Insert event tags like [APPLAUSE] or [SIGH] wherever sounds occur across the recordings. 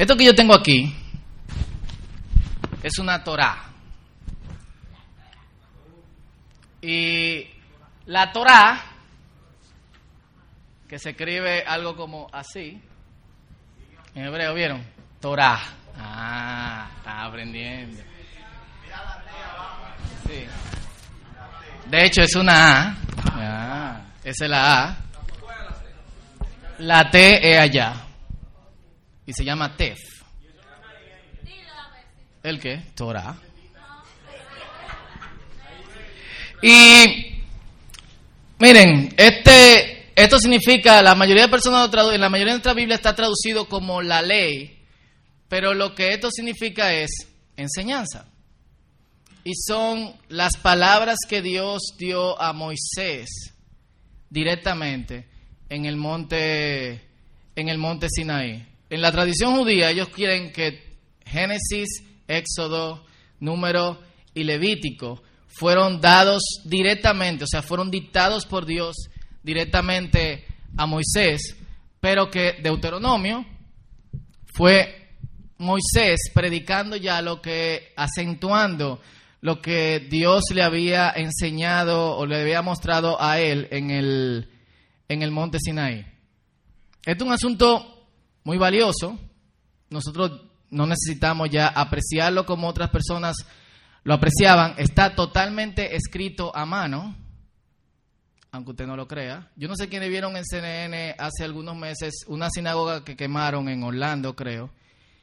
Esto que yo tengo aquí es una Torah. Y la Torah, que se escribe algo como así, en hebreo, ¿vieron? Torah. Ah, está aprendiendo. Sí. De hecho, es una A. Ah, esa es la A. La T es allá. Y se llama Tef. ¿El qué? Torah. Y miren, este, esto significa, la mayoría de personas, en la mayoría de nuestra Biblia está traducido como la ley, pero lo que esto significa es enseñanza. Y son las palabras que Dios dio a Moisés directamente en el monte en el monte Sinaí. En la tradición judía ellos quieren que Génesis, Éxodo, Número y Levítico fueron dados directamente, o sea, fueron dictados por Dios directamente a Moisés, pero que Deuteronomio fue Moisés predicando ya lo que, acentuando lo que Dios le había enseñado o le había mostrado a él en el, en el monte Sinaí. Este es un asunto muy valioso. Nosotros no necesitamos ya apreciarlo como otras personas lo apreciaban. Está totalmente escrito a mano, aunque usted no lo crea. Yo no sé quiénes vieron en CNN hace algunos meses una sinagoga que quemaron en Orlando, creo.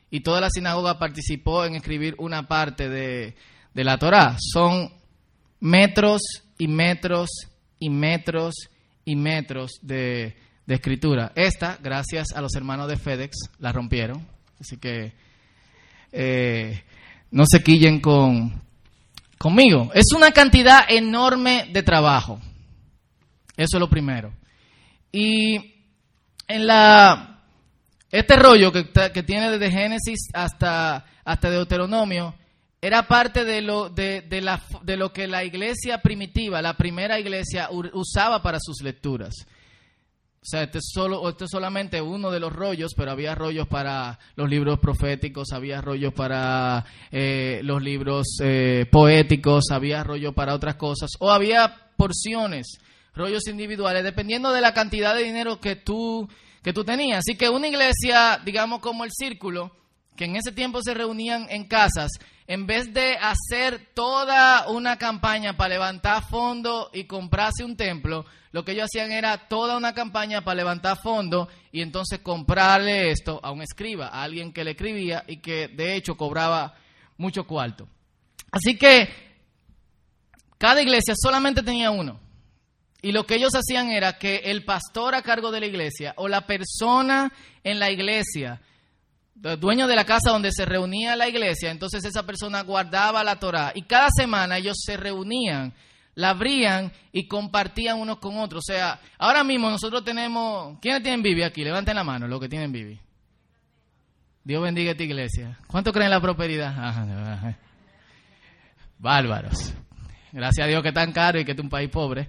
Y toda la sinagoga participó en escribir una parte de, de la Torá. Son metros y metros y metros y metros de, escritura. Esta, gracias a los hermanos de FedEx, la rompieron. Así que eh, no se quillen con, conmigo. Es una cantidad enorme de trabajo. Eso es lo primero. Y en la este rollo que, que tiene desde Génesis hasta, hasta Deuteronomio era parte de lo, de, de, la, de lo que la iglesia primitiva, la primera iglesia, usaba para sus lecturas. O sea, este es, solo, este es solamente uno de los rollos, pero había rollos para los libros proféticos, había rollos para eh, los libros eh, poéticos, había rollos para otras cosas, o había porciones, rollos individuales, dependiendo de la cantidad de dinero que tú, que tú tenías. Así que una iglesia, digamos como el círculo, que en ese tiempo se reunían en casas, en vez de hacer toda una campaña para levantar fondos y comprarse un templo, lo que ellos hacían era toda una campaña para levantar fondos y entonces comprarle esto a un escriba, a alguien que le escribía y que de hecho cobraba mucho cuarto. Así que cada iglesia solamente tenía uno. Y lo que ellos hacían era que el pastor a cargo de la iglesia o la persona en la iglesia dueño de la casa donde se reunía la iglesia, entonces esa persona guardaba la Torah y cada semana ellos se reunían, la abrían y compartían unos con otros. O sea, ahora mismo nosotros tenemos, ¿quiénes tienen Biblia aquí? Levanten la mano los que tienen Biblia. Dios bendiga esta iglesia. ¿Cuánto creen en la prosperidad? Bárbaros. Gracias a Dios que tan caro y que es un país pobre.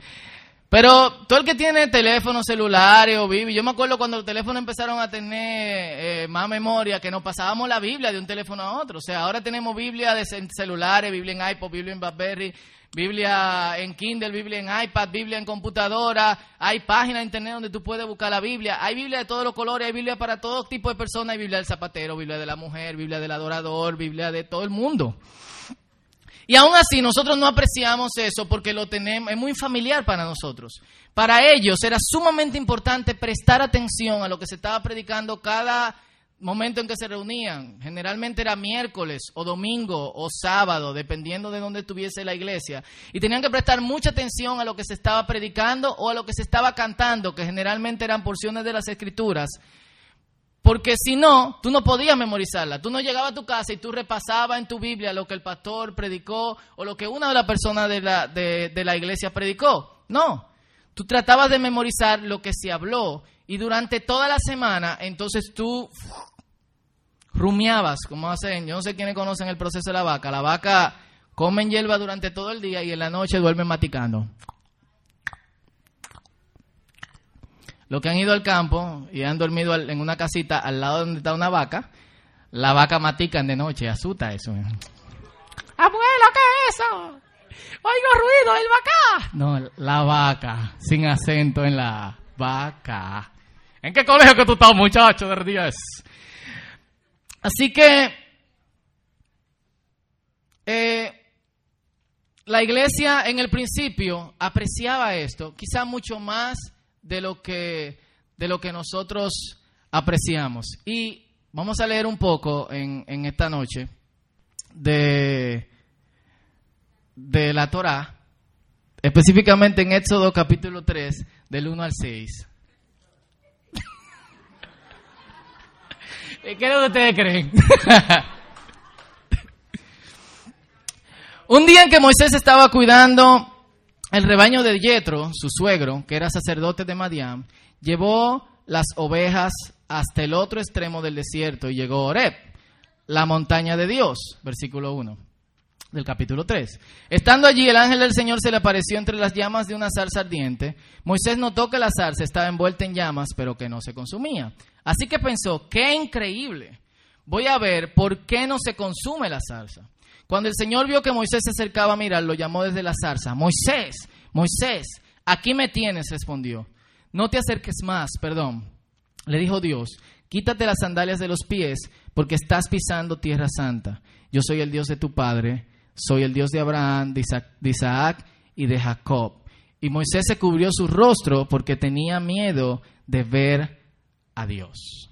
Pero todo el que tiene teléfono celular o Biblia, yo me acuerdo cuando los teléfonos empezaron a tener eh, más memoria, que nos pasábamos la Biblia de un teléfono a otro. O sea, ahora tenemos Biblia de celulares, Biblia en iPod, Biblia en BlackBerry, Biblia en Kindle, Biblia en iPad, Biblia en computadora. Hay páginas de internet donde tú puedes buscar la Biblia. Hay Biblia de todos los colores, hay Biblia para todo tipo de personas. Hay Biblia del zapatero, Biblia de la mujer, Biblia del adorador, Biblia de todo el mundo. Y aún así nosotros no apreciamos eso porque lo tenemos, es muy familiar para nosotros. Para ellos era sumamente importante prestar atención a lo que se estaba predicando cada momento en que se reunían. Generalmente era miércoles o domingo o sábado, dependiendo de dónde estuviese la iglesia. Y tenían que prestar mucha atención a lo que se estaba predicando o a lo que se estaba cantando, que generalmente eran porciones de las escrituras porque si no, tú no podías memorizarla. Tú no llegabas a tu casa y tú repasabas en tu Biblia lo que el pastor predicó o lo que una de las personas de la, de, la iglesia predicó. No. Tú tratabas de memorizar lo que se habló y durante toda la semana, entonces tú rumiabas, como hacen, yo no sé quiénes conocen el proceso de la vaca. La vaca comen hierba durante todo el día y en la noche duermen maticando. Los que han ido al campo y han dormido en una casita al lado donde está una vaca, La vaca matican de noche, asusta eso. Abuelo, ¿qué es eso? Oigo ruido, el vaca. No, la vaca, sin acento en la vaca. ¿En qué colegio que tú estás, muchacho, de 10? Así que eh, la iglesia en el principio apreciaba esto, quizá mucho más de lo que, de lo que nosotros apreciamos. Y vamos a leer un poco en, en esta noche de, de la Torá, específicamente en Éxodo capítulo 3, del 1 al 6. ¿Qué [LAUGHS] es lo que ustedes creen? [LAUGHS] Un día en que Moisés estaba cuidando el rebaño de Yetro, su suegro, que era sacerdote de Madián, llevó las ovejas hasta el otro extremo del desierto y llegó a Oreb, la montaña de Dios, versículo 1 del capítulo 3. Estando allí, el ángel del Señor se le apareció entre las llamas de una zarza ardiente. Moisés notó que la zarza estaba envuelta en llamas, pero que no se consumía. Así que pensó, qué increíble. Voy a ver por qué no se consume la zarza. Cuando el Señor vio que Moisés se acercaba a mirar, lo llamó desde la zarza. Moisés, Moisés, aquí me tienes, respondió. No te acerques más, perdón. Le dijo Dios, quítate las sandalias de los pies, porque estás pisando tierra santa. Yo soy el Dios de tu padre, soy el Dios de Abraham, de Isaac, de Isaac y de Jacob. Y Moisés se cubrió su rostro porque tenía miedo de ver a Dios.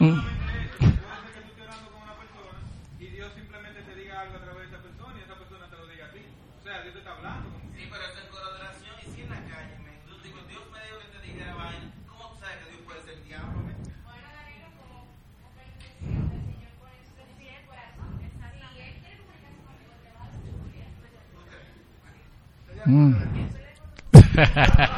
Mm. y Dios simplemente te diga algo a través de esa persona y esa persona te lo diga a ti. O sea, Dios te está hablando. Sí, pero es el coro de oración y si en la calle, me. Entonces digo, Dios me dijo que te dijera vaina. ¿Cómo tú sabes que Dios puede ser el diablo, me? Bueno, Danilo, como el Señor pone su el corazón. Si él quiere comunicarse conmigo, te va a decir. [LAUGHS]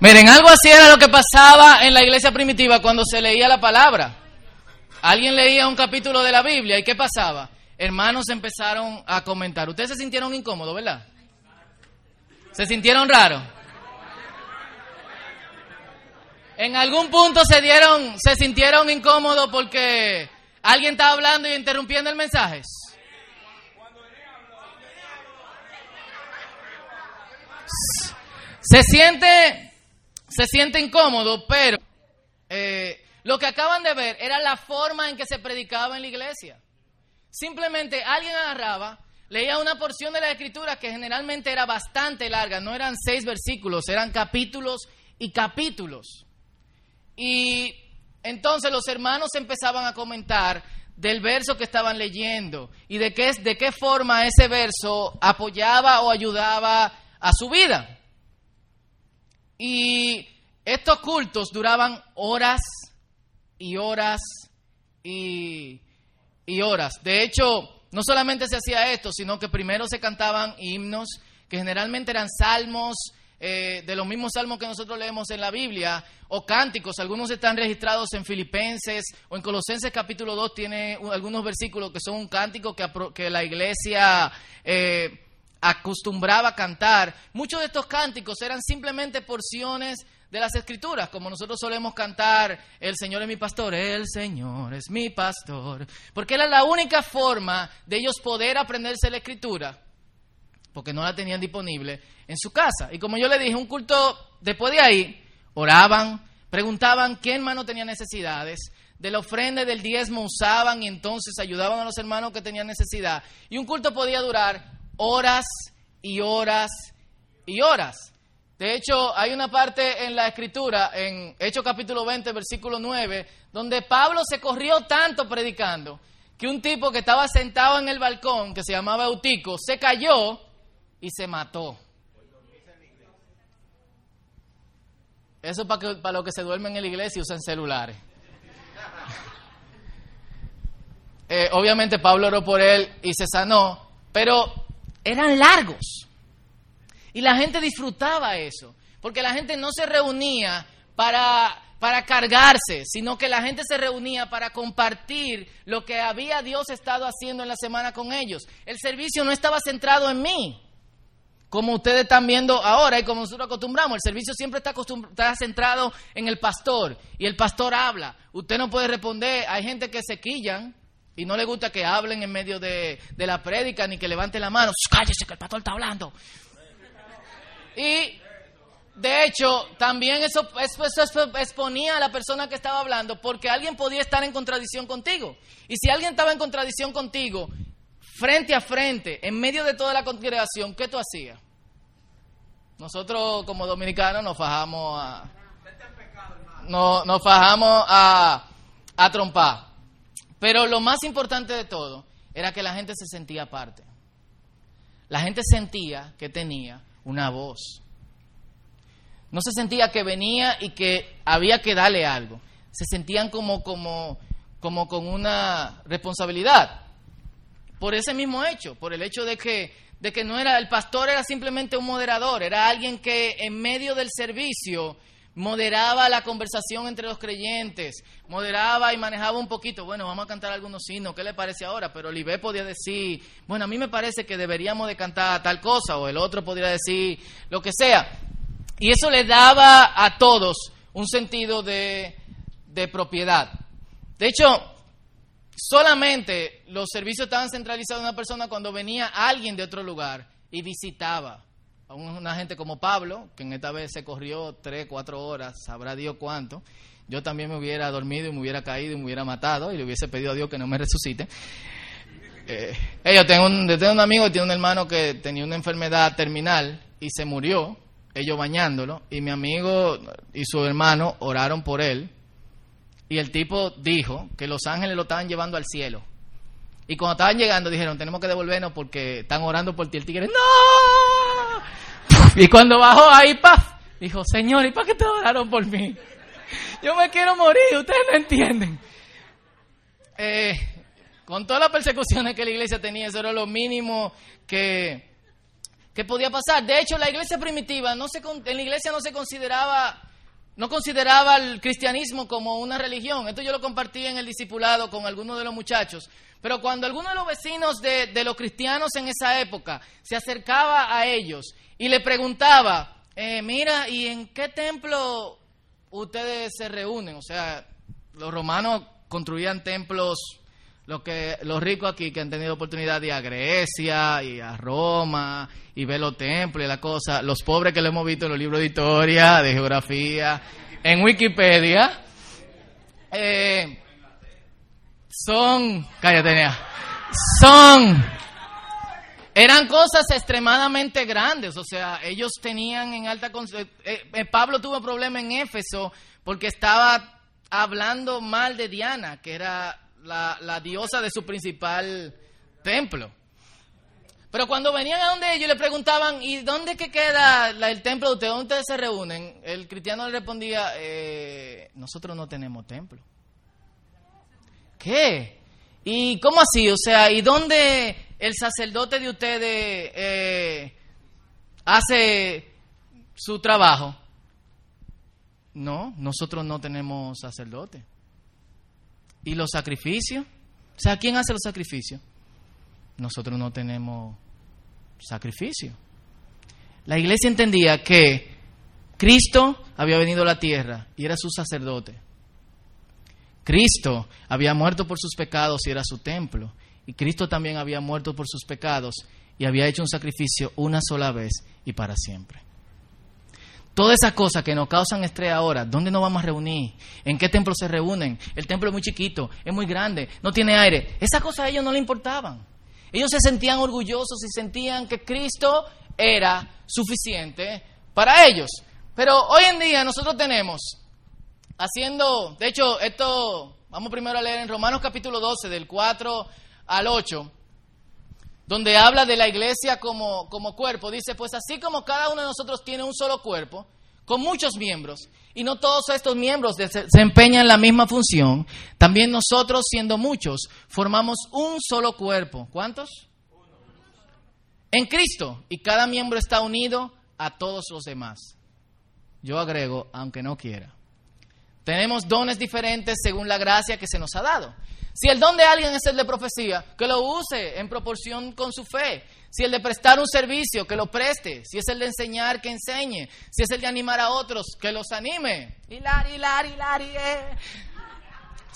Miren, algo así era lo que pasaba en la iglesia primitiva cuando se leía la palabra. Alguien leía un capítulo de la Biblia y ¿qué pasaba? Hermanos empezaron a comentar. Ustedes se sintieron incómodos, ¿verdad? ¿Se sintieron raros? En algún punto se dieron, se sintieron incómodos porque alguien estaba hablando y interrumpiendo el mensaje. Se siente se siente incómodo, pero eh, lo que acaban de ver era la forma en que se predicaba en la iglesia. Simplemente alguien agarraba, leía una porción de la escritura que generalmente era bastante larga, no eran seis versículos, eran capítulos y capítulos. Y entonces los hermanos empezaban a comentar del verso que estaban leyendo y de qué, de qué forma ese verso apoyaba o ayudaba a su vida. Y estos cultos duraban horas y horas y, horas. De hecho, no solamente se hacía esto, sino que primero se cantaban himnos, que generalmente eran salmos, eh, de los mismos salmos que nosotros leemos en la Biblia, o cánticos. Algunos están registrados en Filipenses o en Colosenses capítulo 2 tiene algunos versículos que son un cántico que, que la iglesia eh, acostumbraba a cantar. Muchos de estos cánticos eran simplemente porciones de las escrituras, como nosotros solemos cantar, el Señor es mi pastor, el Señor es mi pastor, porque era la única forma de ellos poder aprenderse la escritura, porque no la tenían disponible en su casa. Y como yo le dije, un culto, después de ahí, oraban, preguntaban qué hermano tenía necesidades, de la ofrenda del diezmo usaban y entonces ayudaban a los hermanos que tenían necesidad. Y un culto podía durar horas y horas y horas. De hecho, hay una parte en la escritura, en Hechos capítulo 20, versículo 9, donde Pablo se corrió tanto predicando que un tipo que estaba sentado en el balcón, que se llamaba Eutico, se cayó y se mató. Eso es para, que, para los que se duermen en la iglesia y usan celulares. [LAUGHS] Eh, obviamente Pablo oró por él y se sanó, pero eran largos. Y la gente disfrutaba eso, porque la gente no se reunía para, para cargarse, sino que la gente se reunía para compartir lo que había Dios estado haciendo en la semana con ellos. El servicio no estaba centrado en mí, como ustedes están viendo ahora y como nosotros acostumbramos. El servicio siempre está, está centrado en el pastor y el pastor habla. Usted no puede responder, hay gente que se quillan y no le gusta que hablen en medio de, la prédica ni que levante la mano. Cállese que el pastor está hablando. Y de hecho, también eso, eso, exponía a la persona que estaba hablando porque alguien podía estar en contradicción contigo. Y si alguien estaba en contradicción contigo, frente a frente, en medio de toda la congregación, ¿qué tú hacías? Nosotros como dominicanos nos fajamos a... No, nos fajamos a, a trompar. Pero lo más importante de todo era que la gente se sentía aparte. La gente sentía que tenía una voz. No se sentía que venía y que había que darle algo. Se sentían como, como, como con una responsabilidad. Por ese mismo hecho, por el hecho de que, de que no era, el pastor era simplemente un moderador, era alguien que en medio del servicio moderaba la conversación entre los creyentes, moderaba y manejaba un poquito, bueno, vamos a cantar algunos signos, ¿qué le parece ahora? Pero Olivé podía decir, bueno, a mí me parece que deberíamos de cantar tal cosa, o el otro podría decir lo que sea. Y eso le daba a todos un sentido de, de propiedad. De hecho, solamente los servicios estaban centralizados en una persona cuando venía alguien de otro lugar y visitaba a una gente como Pablo, que en esta vez se corrió tres, cuatro horas, sabrá Dios cuánto, yo también me hubiera dormido y me hubiera caído y me hubiera matado y le hubiese pedido a Dios que no me resucite. Eh, yo, tengo un, tengo un amigo que tiene un hermano que tenía una enfermedad terminal y se murió, ellos bañándolo, y mi amigo y su hermano oraron por él, y el tipo dijo que los ángeles lo estaban llevando al cielo. Y cuando estaban llegando dijeron, tenemos que devolvernos porque están orando por ti. El tigre, ¡no! [LAUGHS] Y cuando bajó ahí, ¡paf! Dijo, Señor, ¿y para qué te oraron por mí? Yo me quiero morir, ustedes no entienden. Eh, con todas las persecuciones que la iglesia tenía, eso era lo mínimo que, que podía pasar. De hecho, la iglesia primitiva, en la iglesia no se consideraba, no consideraba el cristianismo como una religión. Esto yo lo compartí en el discipulado con algunos de los muchachos. Pero cuando alguno de los vecinos de, los cristianos en esa época se acercaba a ellos y le preguntaba, eh, mira, ¿y en qué templo ustedes se reúnen? O sea, los romanos construían templos, los, que, los ricos aquí que han tenido oportunidad de ir a Grecia y a Roma y ver los templos y la cosa, los pobres que lo hemos visto en los libros de historia, de geografía, en Wikipedia, eh, son, cállate, son eran cosas extremadamente grandes, o sea, ellos tenían en alta... Eh, eh, Pablo tuvo un problema en Éfeso porque estaba hablando mal de Diana, que era la, diosa de su principal templo. Pero cuando venían a donde ellos le preguntaban, ¿y dónde que queda el templo de ustedes? ¿Dónde ustedes se reúnen? El cristiano le respondía, eh, nosotros no tenemos templo. ¿Qué? ¿Y cómo así? O sea, ¿y dónde el sacerdote de ustedes eh, hace su trabajo. No, nosotros no tenemos sacerdote. ¿Y los sacrificios? O sea, ¿quién hace los sacrificios? Nosotros no tenemos sacrificio. La iglesia entendía que Cristo había venido a la tierra y era su sacerdote. Cristo había muerto por sus pecados y era su templo. Y Cristo también había muerto por sus pecados y había hecho un sacrificio una sola vez y para siempre. Todas esas cosas que nos causan estrés ahora, ¿dónde nos vamos a reunir? ¿En qué templo se reúnen? El templo es muy chiquito, es muy grande, no tiene aire. Esas cosas a ellos no le importaban. Ellos se sentían orgullosos y sentían que Cristo era suficiente para ellos. Pero hoy en día nosotros tenemos, haciendo, de hecho, esto, vamos primero a leer en Romanos capítulo 12, del 4 al 8, donde habla de la iglesia como, como cuerpo. Dice, pues así como cada uno de nosotros tiene un solo cuerpo, con muchos miembros, y no todos estos miembros desempeñan la misma función, también nosotros, siendo muchos, formamos un solo cuerpo. ¿Cuántos? En Cristo, y cada miembro está unido a todos los demás. Yo agrego, aunque no quiera. Tenemos dones diferentes según la gracia que se nos ha dado. Si el don de alguien es el de profecía, que lo use en proporción con su fe. Si el de prestar un servicio, que lo preste. Si es el de enseñar, que enseñe. Si es el de animar a otros, que los anime. Hilari, hilari, hilari.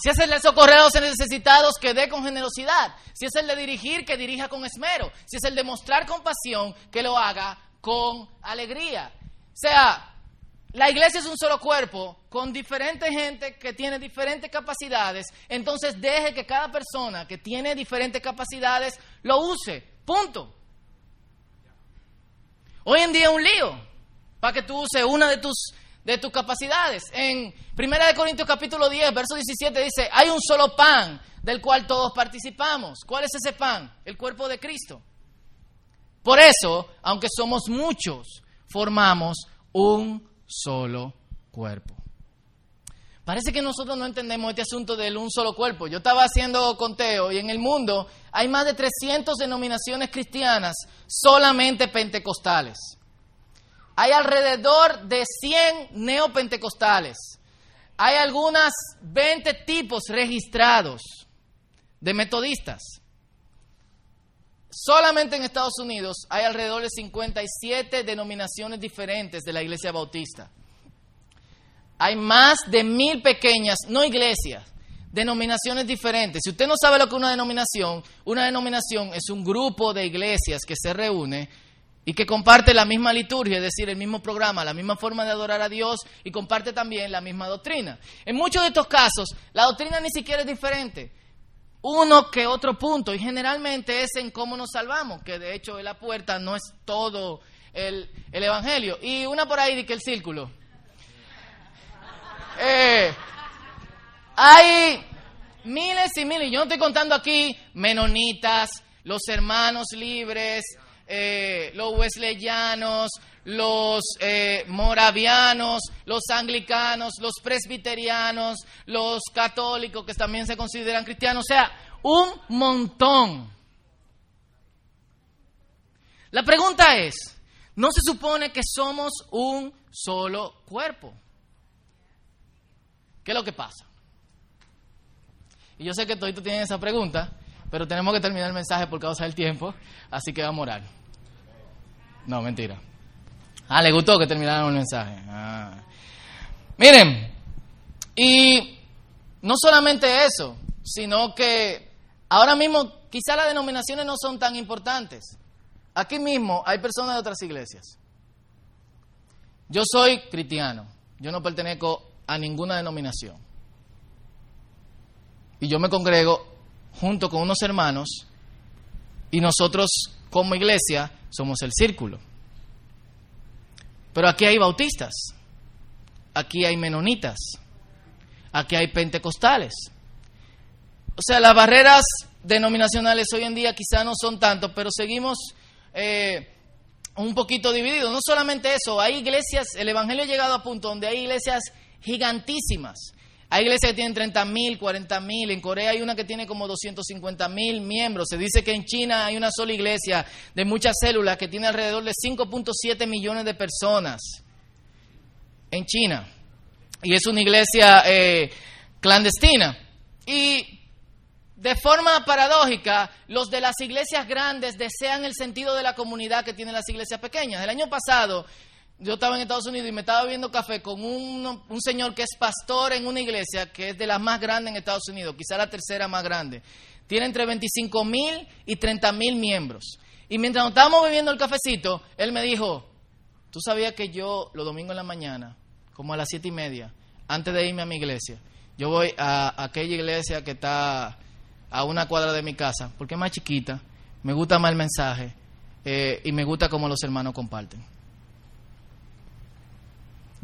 Si es el de socorrer a los necesitados, que dé con generosidad. Si es el de dirigir, que dirija con esmero. Si es el de mostrar compasión, que lo haga con alegría. O sea, la iglesia es un solo cuerpo con diferente gente que tiene diferentes capacidades. Entonces deje que cada persona que tiene diferentes capacidades lo use. Punto. Hoy en día es un lío para que tú uses una de tus, de tus capacidades. En 1 Corintios capítulo 10, verso 17 dice, hay un solo pan del cual todos participamos. ¿Cuál es ese pan? El cuerpo de Cristo. Por eso, aunque somos muchos, formamos un solo cuerpo. Parece que nosotros no entendemos este asunto del un solo cuerpo. Yo estaba haciendo conteo y en el mundo hay más de 300 denominaciones cristianas solamente pentecostales. Hay alrededor de 100 neopentecostales. Hay algunas 20 tipos registrados de metodistas. Solamente en Estados Unidos hay alrededor de 57 denominaciones diferentes de la iglesia bautista. Hay más de mil pequeñas, no iglesias, denominaciones diferentes. Si usted no sabe lo que es una denominación, una denominación es un grupo de iglesias que se reúne y que comparte la misma liturgia, es decir, el mismo programa, la misma forma de adorar a Dios y comparte también la misma doctrina. En muchos de estos casos, la doctrina ni siquiera es diferente uno que otro punto y generalmente es en cómo nos salvamos, que de hecho la puerta no es todo el, Evangelio. Y una por ahí que el círculo. [LAUGHS] Eh, hay miles y miles, yo no estoy contando aquí menonitas, los hermanos libres, eh, los wesleyanos, los eh, moravianos, los anglicanos, los presbiterianos, los católicos que también se consideran cristianos, o sea, un montón. La pregunta es, ¿no se supone que somos un solo cuerpo? ¿Qué es lo que pasa? Y yo sé que todos tienen esa pregunta, pero tenemos que terminar el mensaje por causa del tiempo, así que vamos a orar. No, mentira. Ah, le gustó que terminaron el mensaje. Ah. Miren, y no solamente eso, sino que ahora mismo quizá las denominaciones no son tan importantes. Aquí mismo hay personas de otras iglesias. Yo soy cristiano, yo no pertenezco a ninguna denominación. Y yo me congrego junto con unos hermanos y nosotros como iglesia somos el círculo. Pero aquí hay bautistas, aquí hay menonitas, aquí hay pentecostales. O sea, las barreras denominacionales hoy en día quizá no son tanto, pero seguimos eh, un poquito divididos. No solamente eso, hay iglesias, el Evangelio ha llegado a punto donde hay iglesias gigantísimas. Hay iglesias que tienen 30 mil, 40 mil. En Corea hay una que tiene como 250 mil miembros. Se dice que en China hay una sola iglesia de muchas células que tiene alrededor de 5.7 millones de personas. En China. Y es una iglesia eh, clandestina. Y de forma paradójica, los de las iglesias grandes desean el sentido de la comunidad que tienen las iglesias pequeñas. El año pasado yo estaba en Estados Unidos y me estaba bebiendo café con un, señor que es pastor en una iglesia que es de las más grandes en Estados Unidos, quizá la tercera más grande. Tiene entre 25 mil y 30 mil miembros. Y mientras nos estábamos bebiendo el cafecito, él me dijo, tú sabías que yo los domingos en la mañana, como a las siete y media, antes de irme a mi iglesia, yo voy a, aquella iglesia que está a una cuadra de mi casa, porque es más chiquita, me gusta más el mensaje eh, y me gusta cómo los hermanos comparten.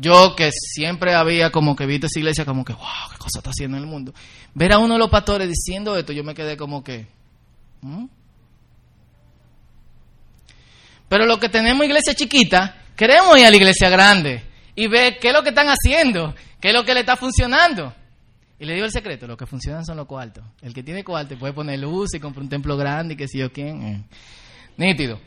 Yo que siempre había como que visto esa iglesia como que, wow, qué cosa está haciendo en el mundo. Ver a uno de los pastores diciendo esto, yo me quedé como que... ¿Mm? Pero lo que tenemos iglesia chiquita, queremos ir a la iglesia grande. y ve qué es lo que están haciendo, qué es lo que le está funcionando. Y le digo el secreto, lo que funcionan son los cuartos. El que tiene cuarto puede poner luz y comprar un templo grande y que si yo quién. eh. Nítido.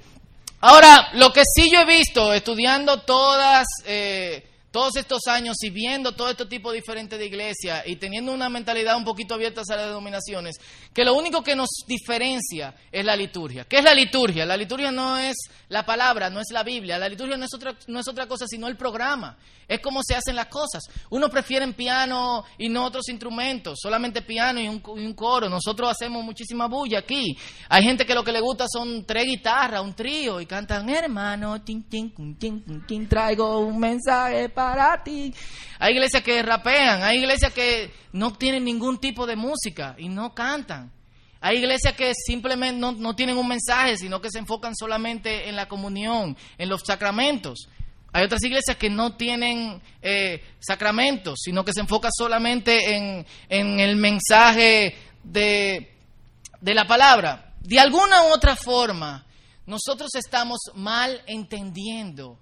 Ahora, lo que sí yo he visto estudiando todas, eh, todos estos años y viendo todo este tipo diferente de iglesias y teniendo una mentalidad un poquito abierta a las denominaciones, que lo único que nos diferencia es la liturgia. ¿Qué es la liturgia? La liturgia no es la palabra, no es la Biblia. La liturgia no es otra, no es otra cosa sino el programa. Es como se hacen las cosas. Uno prefiere piano y no otros instrumentos, solamente piano y un, y un coro. Nosotros hacemos muchísima bulla aquí. Hay gente que lo que le gusta son tres guitarras, un trío y cantan, hermano, tin, tin, tin, tin, traigo un mensaje para Hay iglesias que rapean, hay iglesias que no tienen ningún tipo de música y no cantan. Hay iglesias que simplemente no, no tienen un mensaje, sino que se enfocan solamente en la comunión, en los sacramentos. Hay otras iglesias que no tienen eh, sacramentos, sino que se enfocan solamente en, en el mensaje de, de la palabra. De alguna u otra forma, nosotros estamos mal entendiendo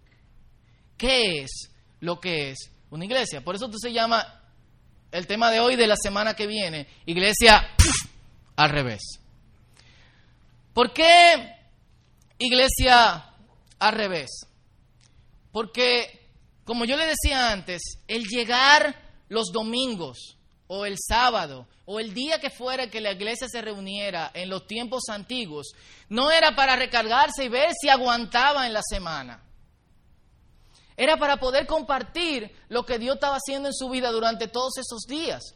qué es lo que es una iglesia. Por eso esto se llama el tema de hoy, de la semana que viene, iglesia al revés. ¿Por qué iglesia al revés? Porque, como yo le decía antes, el llegar los domingos o el sábado o el día que fuera que la iglesia se reuniera en los tiempos antiguos, no era para recargarse y ver si aguantaba en la semana. Era para poder compartir lo que Dios estaba haciendo en su vida durante todos esos días.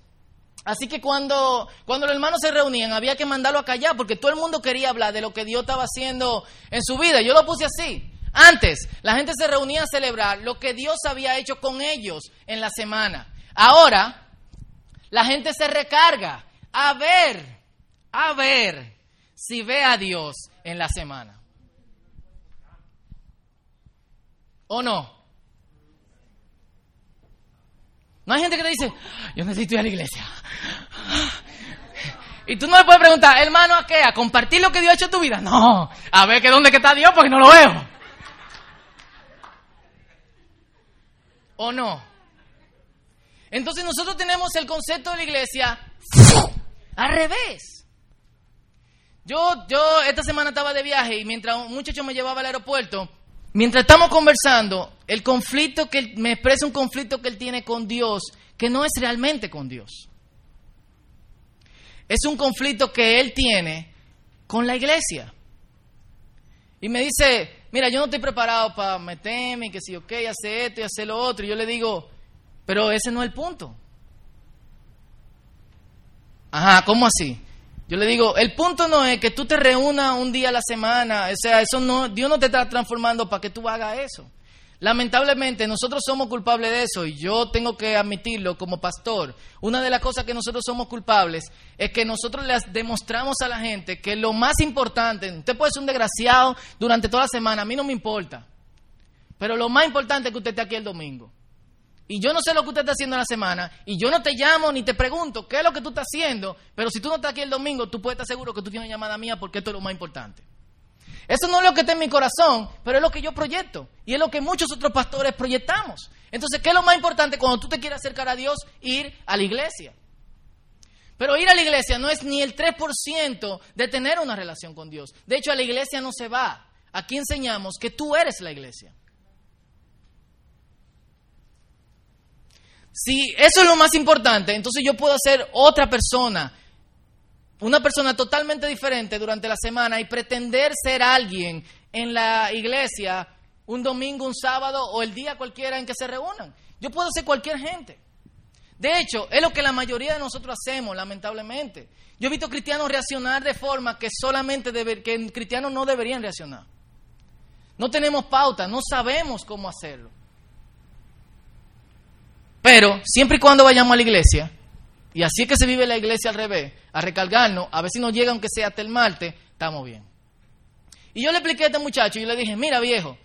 Así que cuando, cuando los hermanos se reunían había que mandarlo a callar porque todo el mundo quería hablar de lo que Dios estaba haciendo en su vida. Yo lo puse así. Antes la gente se reunía a celebrar lo que Dios había hecho con ellos en la semana. Ahora la gente se recarga a ver, a ver si ve a Dios en la semana. ¿O no? No hay gente que te dice, yo necesito ir a la iglesia. Y tú no le puedes preguntar, hermano, ¿a qué? ¿A compartir lo que Dios ha hecho en tu vida? No, a ver que dónde está Dios porque no lo veo. ¿O no? Entonces nosotros tenemos el concepto de la iglesia al revés. Yo, yo esta semana estaba de viaje y mientras un muchacho me llevaba al aeropuerto, mientras estamos conversando, el conflicto que él, me expresa un conflicto que él tiene con Dios, que no es realmente con Dios. Es un conflicto que él tiene con la iglesia. Y me dice, mira, yo no estoy preparado para meterme, que si, ok, hacer esto y hacer lo otro. Y yo le digo, pero ese no es el punto. Ajá, ¿cómo así? Yo le digo, el punto no es que tú te reúnas un día a la semana, o sea, eso no, Dios no te está transformando para que tú hagas eso. Lamentablemente nosotros somos culpables de eso y yo tengo que admitirlo como pastor. Una de las cosas que nosotros somos culpables es que nosotros les demostramos a la gente que lo más importante, usted puede ser un desgraciado durante toda la semana, a mí no me importa, pero lo más importante es que usted esté aquí el domingo. Y yo no sé lo que usted está haciendo en la semana, y yo no te llamo ni te pregunto qué es lo que tú estás haciendo, pero si tú no estás aquí el domingo, tú puedes estar seguro que tú tienes una llamada mía porque esto es lo más importante. Eso no es lo que está en mi corazón, pero es lo que yo proyecto. Y es lo que muchos otros pastores proyectamos. Entonces, ¿qué es lo más importante cuando tú te quieres acercar a Dios? Ir a la iglesia. Pero ir a la iglesia no es ni el 3% de tener una relación con Dios. De hecho, a la iglesia no se va. Aquí enseñamos que tú eres la iglesia. Si eso es lo más importante, entonces yo puedo ser otra persona, una persona totalmente diferente durante la semana y pretender ser alguien en la iglesia un domingo, un sábado o el día cualquiera en que se reúnan. Yo puedo ser cualquier gente. De hecho, es lo que la mayoría de nosotros hacemos, lamentablemente. Yo he visto cristianos reaccionar de forma que solamente debe, que cristianos no deberían reaccionar. No tenemos pauta, no sabemos cómo hacerlo. Pero siempre y cuando vayamos a la iglesia, y así es que se vive la iglesia al revés, a recargarnos, a ver si nos llega aunque sea hasta el martes, estamos bien. Y yo le expliqué a este muchacho y le dije, mira viejo,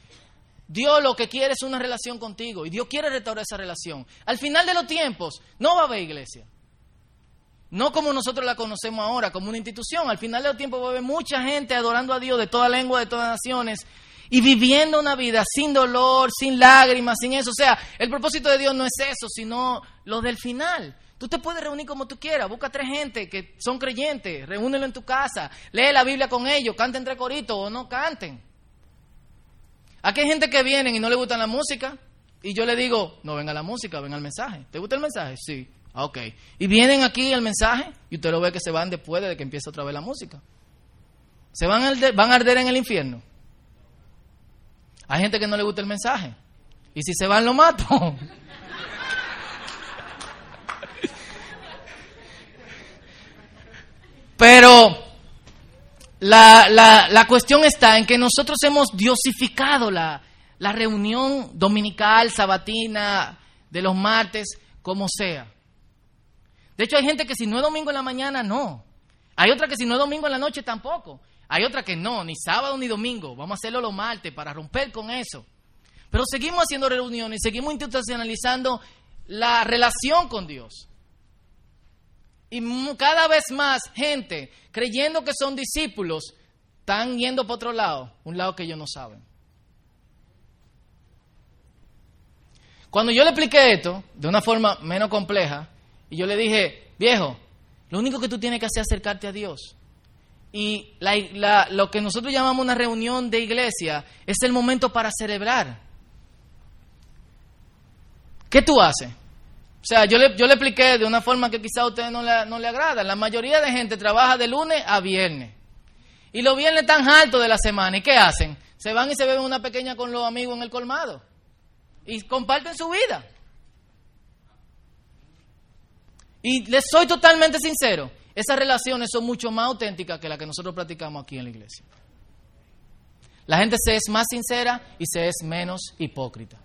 Dios lo que quiere es una relación contigo y Dios quiere restaurar esa relación. Al final de los tiempos no va a haber iglesia. No como nosotros la conocemos ahora, como una institución. Al final de los tiempos va a haber mucha gente adorando a Dios de toda lengua, de todas naciones. Y viviendo una vida sin dolor, sin lágrimas, sin eso. O sea, el propósito de Dios no es eso, sino lo del final. Tú te puedes reunir como tú quieras, busca tres gente que son creyentes, reúnelo en tu casa, lee la Biblia con ellos, canten entre coritos o no canten. Aquí hay gente que viene y no le gusta la música y yo le digo, no venga la música, venga el mensaje. ¿Te gusta el mensaje? Sí. Ah, ok. Y vienen aquí el mensaje y usted lo ve que se van después de que empiece otra vez la música. Se van a, van a arder en el infierno. Hay gente que no le gusta el mensaje. Y si se van, lo mato. Pero la, la, la, cuestión está en que nosotros hemos diosificado la, la reunión dominical, sabatina, de los martes, como sea. De hecho, hay gente que si no es domingo en la mañana, no. Hay otra que si no es domingo en la noche, tampoco. Hay otra que no, ni sábado ni domingo. Vamos a hacerlo los martes para romper con eso. Pero seguimos haciendo reuniones, seguimos institucionalizando la relación con Dios. Y cada vez más gente, creyendo que son discípulos, están yendo por otro lado, un lado que ellos no saben. Cuando yo le expliqué esto, de una forma menos compleja, y yo le dije, viejo, lo único que tú tienes que hacer es acercarte a Dios. Y lo que nosotros llamamos una reunión de iglesia es el momento para celebrar. ¿Qué tú haces? O sea, yo le, yo le expliqué de una forma que quizá a ustedes no le, no le agrada. La mayoría de gente trabaja de lunes a viernes. Y los viernes están altos de la semana. ¿Y qué hacen? Se van y se beben una pequeña con los amigos en el colmado. Y comparten su vida. Y les soy totalmente sincero, esas relaciones son mucho más auténticas que las que nosotros practicamos aquí en la iglesia. La gente se es más sincera y se es menos hipócrita.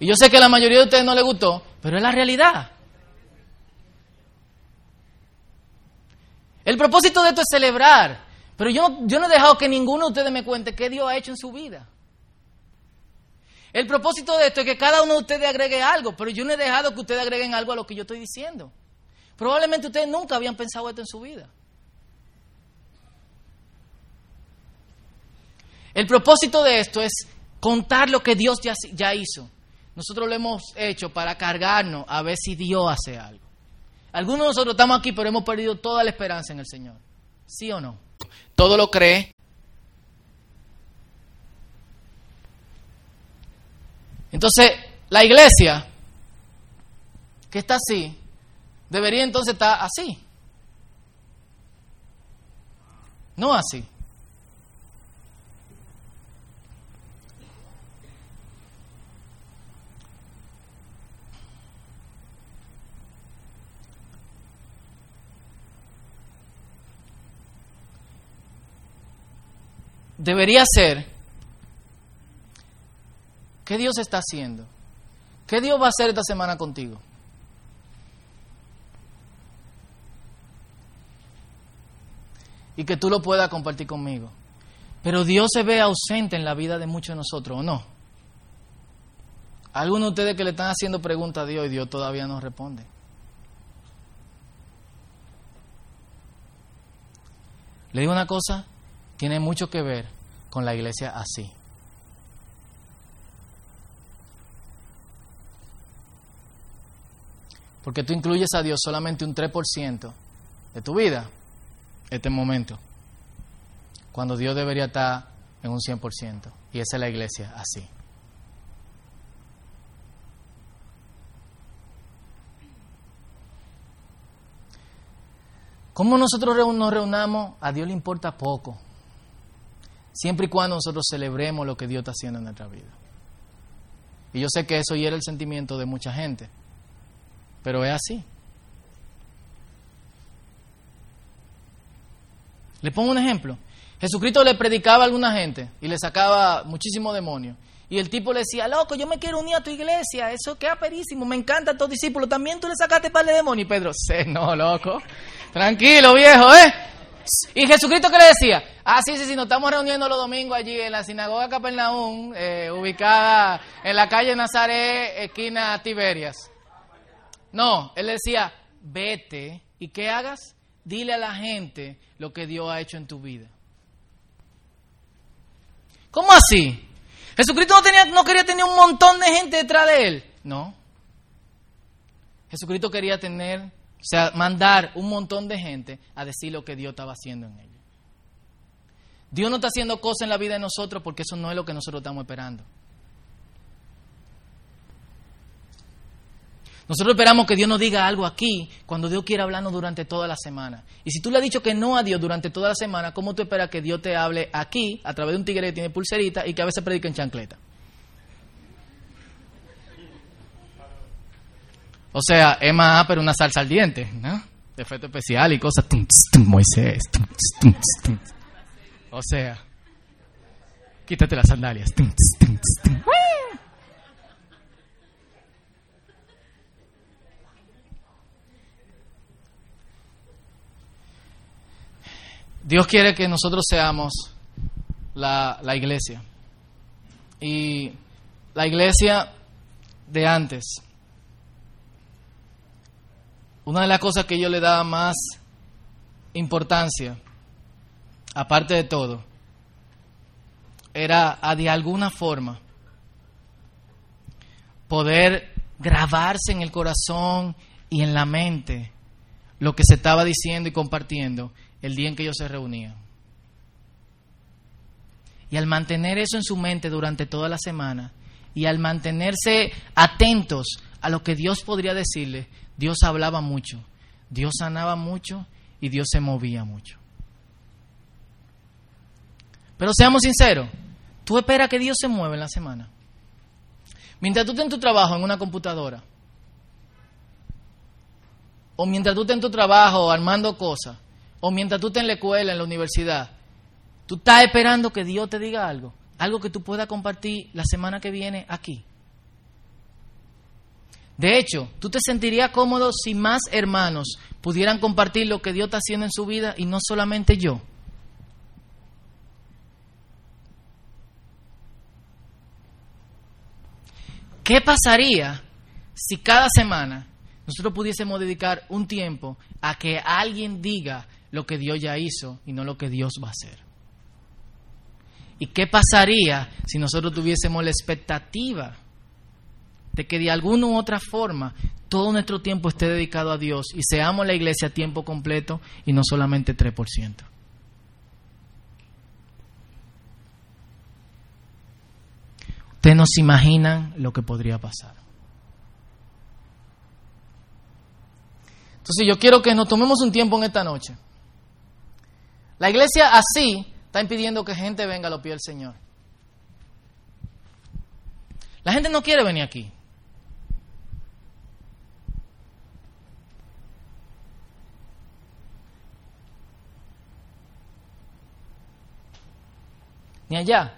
Y yo sé que a la mayoría de ustedes no les gustó, pero es la realidad. El propósito de esto es celebrar, pero yo, yo no he dejado que ninguno de ustedes me cuente qué Dios ha hecho en su vida. El propósito de esto es que cada uno de ustedes agregue algo, pero yo no he dejado que ustedes agreguen algo a lo que yo estoy diciendo. Probablemente ustedes nunca habían pensado esto en su vida. El propósito de esto es contar lo que Dios ya, hizo. Nosotros lo hemos hecho para cargarnos a ver si Dios hace algo. Algunos de nosotros estamos aquí, pero hemos perdido toda la esperanza en el Señor. ¿Sí o no? Todo lo cree, Entonces, la iglesia, que está así, debería entonces estar así. No así. Debería ser ¿Qué Dios está haciendo? ¿Qué Dios va a hacer esta semana contigo? Y que tú lo puedas compartir conmigo. Pero Dios se ve ausente en la vida de muchos de nosotros, ¿o no? Algunos de ustedes que le están haciendo preguntas a Dios y Dios todavía no responde. Le digo una cosa, tiene mucho que ver con la iglesia así. Porque tú incluyes a Dios solamente un 3% de tu vida, este momento, cuando Dios debería estar en un 100%. Y esa es la iglesia así. ¿Cómo nosotros nos reunamos? A Dios le importa poco. Siempre y cuando nosotros celebremos lo que Dios está haciendo en nuestra vida. Y yo sé que eso hiera el sentimiento de mucha gente. Pero es así. Le pongo un ejemplo. Jesucristo le predicaba a alguna gente y le sacaba muchísimos demonios. Y el tipo le decía, loco, yo me quiero unir a tu iglesia, eso queda perísimo, me encanta tus discípulos, también tú le sacaste par de demonios. Y Pedro, sé, no, loco, tranquilo, viejo, ¿eh? Y Jesucristo, ¿qué le decía? Ah, sí, sí, sí, nos estamos reuniendo los domingos allí en la sinagoga Capernaum, eh, ubicada en la calle Nazaret, esquina Tiberias. No, él decía, vete y ¿qué hagas? dile a la gente lo que Dios ha hecho en tu vida. ¿Cómo así? Jesucristo no, tenía, no quería tener un montón de gente detrás de él. No. Jesucristo quería tener, o sea, mandar un montón de gente a decir lo que Dios estaba haciendo en ellos. Dios no está haciendo cosas en la vida de nosotros porque eso no es lo que nosotros estamos esperando. Nosotros esperamos que Dios nos diga algo aquí cuando Dios quiere hablarnos durante toda la semana. Y si tú le has dicho que no a Dios durante toda la semana, ¿cómo tú esperas que Dios te hable aquí a través de un tigre que tiene pulserita y que a veces predica en chancleta? O sea, es más pero una salsa al diente, ¿no? Efecto especial y cosas. Tum, tum, Moisés. tum. O sea, quítate las sandalias. Tum, tss, tum, tss, tum. Dios quiere que nosotros seamos la, la iglesia. Y la iglesia de antes. Una de las cosas que yo le daba más importancia, aparte de todo, era a de alguna forma poder grabarse en el corazón y en la mente lo que se estaba diciendo y compartiendo el día en que ellos se reunían. Y al mantener eso en su mente durante toda la semana y al mantenerse atentos a lo que Dios podría decirle, Dios hablaba mucho, Dios sanaba mucho y Dios se movía mucho. Pero seamos sinceros, tú esperas que Dios se mueva en la semana. Mientras tú estés en tu trabajo en una computadora, o mientras tú estés en tu trabajo armando cosas, o mientras tú estés en la escuela, en la universidad, tú estás esperando que Dios te diga algo, algo que tú puedas compartir la semana que viene aquí. De hecho, tú te sentirías cómodo si más hermanos pudieran compartir lo que Dios está haciendo en su vida y no solamente yo. ¿Qué pasaría si cada semana nosotros pudiésemos dedicar un tiempo a que alguien diga lo que Dios ya hizo y no lo que Dios va a hacer? ¿Y qué pasaría si nosotros tuviésemos la expectativa de que de alguna u otra forma todo nuestro tiempo esté dedicado a Dios y seamos la iglesia a tiempo completo y no solamente 3%? Ustedes no se imaginan lo que podría pasar. Entonces yo quiero que nos tomemos un tiempo en esta noche. La iglesia así está impidiendo que gente venga a los pies del Señor. La gente no quiere venir aquí. Ni allá.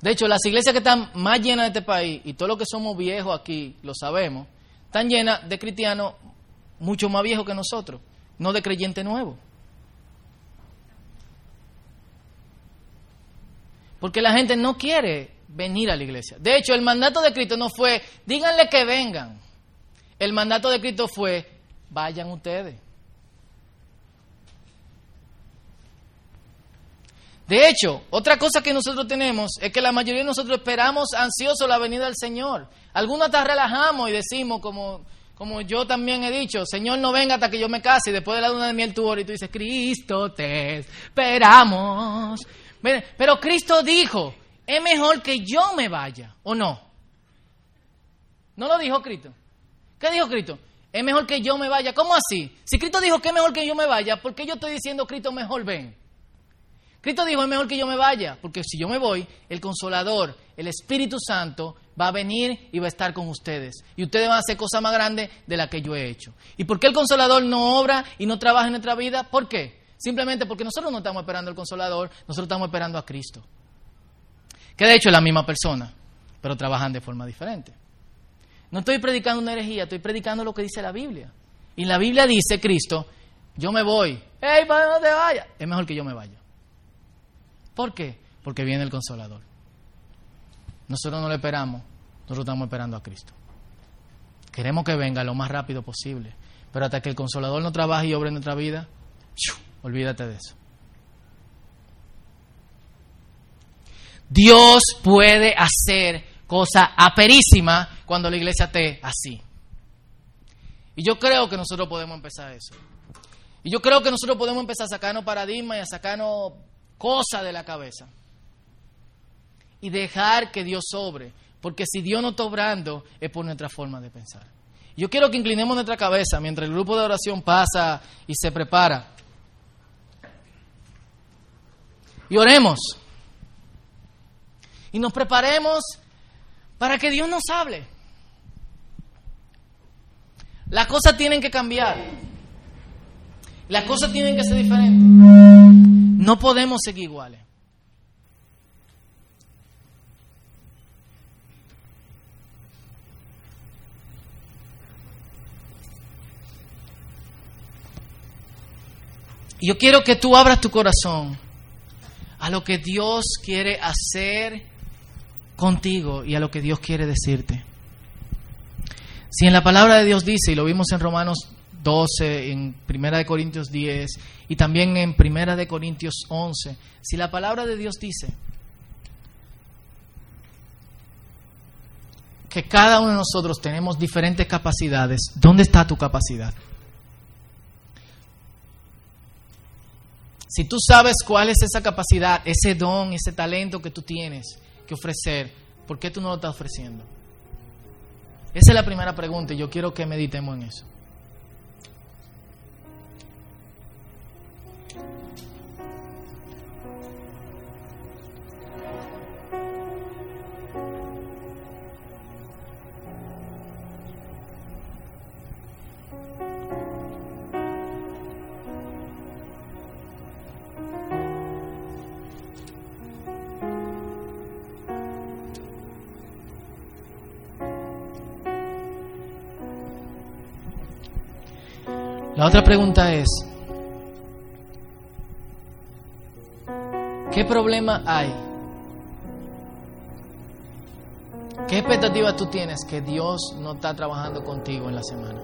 De hecho, las iglesias que están más llenas de este país, y todos los que somos viejos aquí lo sabemos, están llenas de cristianos mucho más viejos que nosotros, no de creyentes nuevos. Porque la gente no quiere venir a la iglesia. De hecho, el mandato de Cristo no fue, díganle que vengan. El mandato de Cristo fue, vayan ustedes. De hecho, otra cosa que nosotros tenemos es que la mayoría de nosotros esperamos ansioso la venida del Señor. Algunos hasta relajamos y decimos, como, como yo también he dicho, Señor, no venga hasta que yo me case. Y después de la luna de miel tú y tú dices, Cristo, te esperamos. Pero Cristo dijo, es mejor que yo me vaya, ¿o no? ¿No lo dijo Cristo? ¿Qué dijo Cristo? Es mejor que yo me vaya. ¿Cómo así? Si Cristo dijo que es mejor que yo me vaya, ¿por qué yo estoy diciendo, Cristo, mejor ven? Cristo dijo, es mejor que yo me vaya, porque si yo me voy, el consolador, el Espíritu Santo, va a venir y va a estar con ustedes. Y ustedes van a hacer cosas más grandes de las que yo he hecho. ¿Y por qué el consolador no obra y no trabaja en nuestra vida? ¿Por qué? Simplemente porque nosotros no estamos esperando al consolador, nosotros estamos esperando a Cristo. Que de hecho es la misma persona, pero trabajan de forma diferente. No estoy predicando una herejía, estoy predicando lo que dice la Biblia. Y la Biblia dice, Cristo, yo me voy. ¡Ey, no te vayas! Es mejor que yo me vaya. ¿Por qué? Porque viene el consolador. Nosotros no le esperamos, nosotros estamos esperando a Cristo. Queremos que venga lo más rápido posible. Pero hasta que el consolador no trabaje y obre en nuestra vida, olvídate de eso. Dios puede hacer cosas aperísimas cuando la iglesia esté así. Y yo creo que nosotros podemos empezar eso. Y yo creo que nosotros podemos empezar a sacarnos paradigmas y a sacarnos cosas de la cabeza. Y dejar que Dios sobre. Porque si Dios no está obrando, es por nuestra forma de pensar. Yo quiero que inclinemos nuestra cabeza mientras el grupo de oración pasa y se prepara. Y oremos. Y nos preparemos para que Dios nos hable. Las cosas tienen que cambiar. Las cosas tienen que ser diferentes. No podemos seguir iguales. Yo quiero que tú abras tu corazón a lo que Dios quiere hacer contigo y a lo que Dios quiere decirte. Si en la palabra de Dios dice, y lo vimos en Romanos 12, en Primera de Corintios 10 y también en Primera de Corintios 11, si la palabra de Dios dice que cada uno de nosotros tenemos diferentes capacidades, ¿dónde está tu capacidad? Si tú sabes cuál es esa capacidad, ese don, ese talento que tú tienes que ofrecer, ¿por qué tú no lo estás ofreciendo? Esa es la primera pregunta y yo quiero que meditemos en eso. Otra pregunta es, ¿qué problema hay? ¿Qué expectativa tú tienes que Dios no está trabajando contigo en la semana?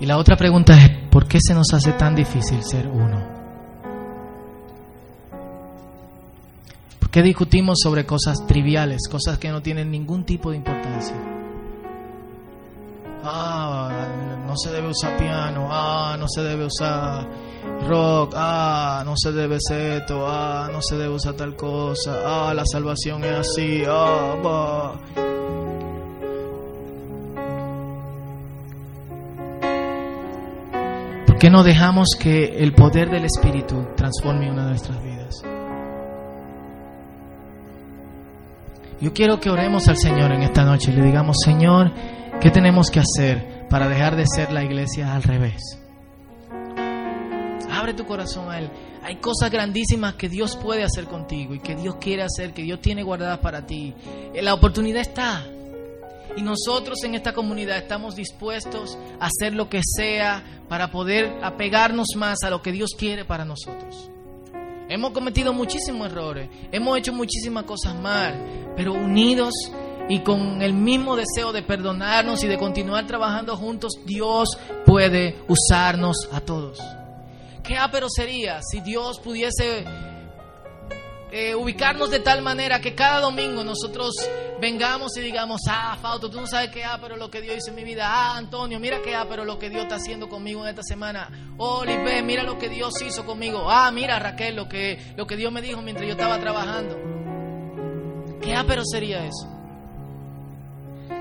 Y la otra pregunta es, ¿por qué se nos hace tan difícil ser uno? ¿Por qué discutimos sobre cosas triviales, cosas que no tienen ningún tipo de importancia? Ah, no se debe usar piano, ah, no se debe usar rock, ah, no se debe hacer esto, ah, no se debe usar tal cosa, ah, la salvación es así, ah, bah. Qué no dejamos que el poder del Espíritu transforme una de nuestras vidas? Yo quiero que oremos al Señor en esta noche y le digamos, Señor, ¿qué tenemos que hacer para dejar de ser la iglesia al revés? Abre tu corazón a Él. Hay cosas grandísimas que Dios puede hacer contigo y que Dios quiere hacer, que Dios tiene guardadas para ti. La oportunidad está. Y nosotros en esta comunidad estamos dispuestos a hacer lo que sea para poder apegarnos más a lo que Dios quiere para nosotros. Hemos cometido muchísimos errores, hemos hecho muchísimas cosas mal, pero unidos y con el mismo deseo de perdonarnos y de continuar trabajando juntos, Dios puede usarnos a todos. Qué ápero sería si Dios pudiese eh, ubicarnos de tal manera que cada domingo nosotros vengamos y digamos, ah, Fausto, tú no sabes qué ápero lo que Dios hizo en mi vida. Ah, Antonio, mira qué ápero lo que Dios está haciendo conmigo en esta semana. Oh, Olive, mira lo que Dios hizo conmigo. Ah, mira Raquel, lo que, lo que Dios me dijo mientras yo estaba trabajando. Qué ápero sería eso.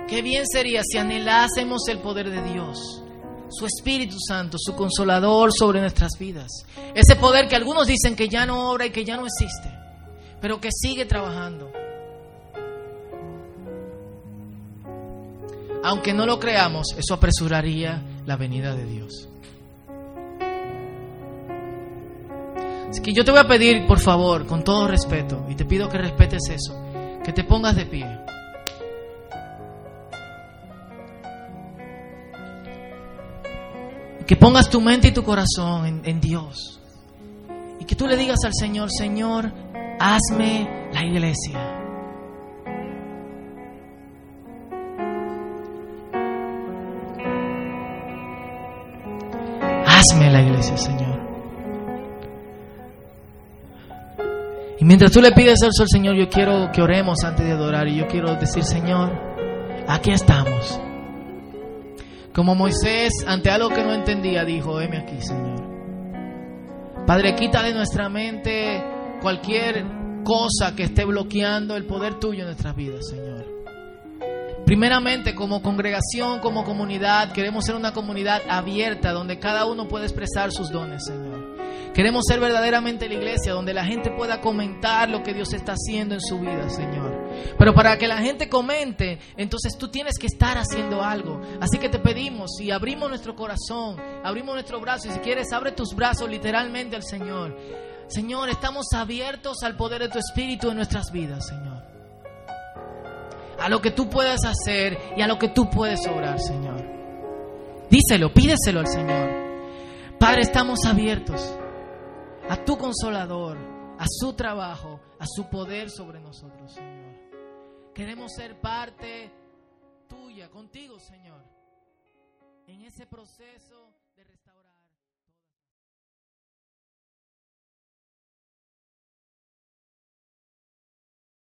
Qué bien sería si anhelásemos el poder de Dios su Espíritu Santo, su consolador sobre nuestras vidas. Ese poder que algunos dicen que ya no obra y que ya no existe, pero que sigue trabajando. Aunque no lo creamos, eso apresuraría la venida de Dios. Así que yo te voy a pedir, por favor, con todo respeto, y te pido que respetes eso, que te pongas de pie. Que pongas tu mente y tu corazón en, en Dios. Y que tú le digas al Señor, Señor, hazme la iglesia. Hazme la iglesia, Señor. Y mientras tú le pides eso al Señor, yo quiero que oremos antes de adorar y yo quiero decir, Señor, aquí estamos. Como Moisés, ante algo que no entendía, dijo, heme aquí, Señor. Padre, quita de nuestra mente cualquier cosa que esté bloqueando el poder tuyo en nuestras vidas, Señor. Primeramente, como congregación, como comunidad, queremos ser una comunidad abierta donde cada uno puede expresar sus dones, Señor. Queremos ser verdaderamente la iglesia donde la gente pueda comentar lo que Dios está haciendo en su vida, Señor. Pero para que la gente comente, entonces tú tienes que estar haciendo algo. Así que te pedimos y abrimos nuestro corazón, abrimos nuestro brazo y si quieres abre tus brazos literalmente al Señor. Señor, estamos abiertos al poder de tu Espíritu en nuestras vidas, Señor. A lo que tú puedas hacer y a lo que tú puedes obrar, Señor. Díselo, pídeselo al Señor. Padre, estamos abiertos a tu consolador, a su trabajo, a su poder sobre nosotros, Señor. Queremos ser parte tuya, contigo, Señor, en ese proceso.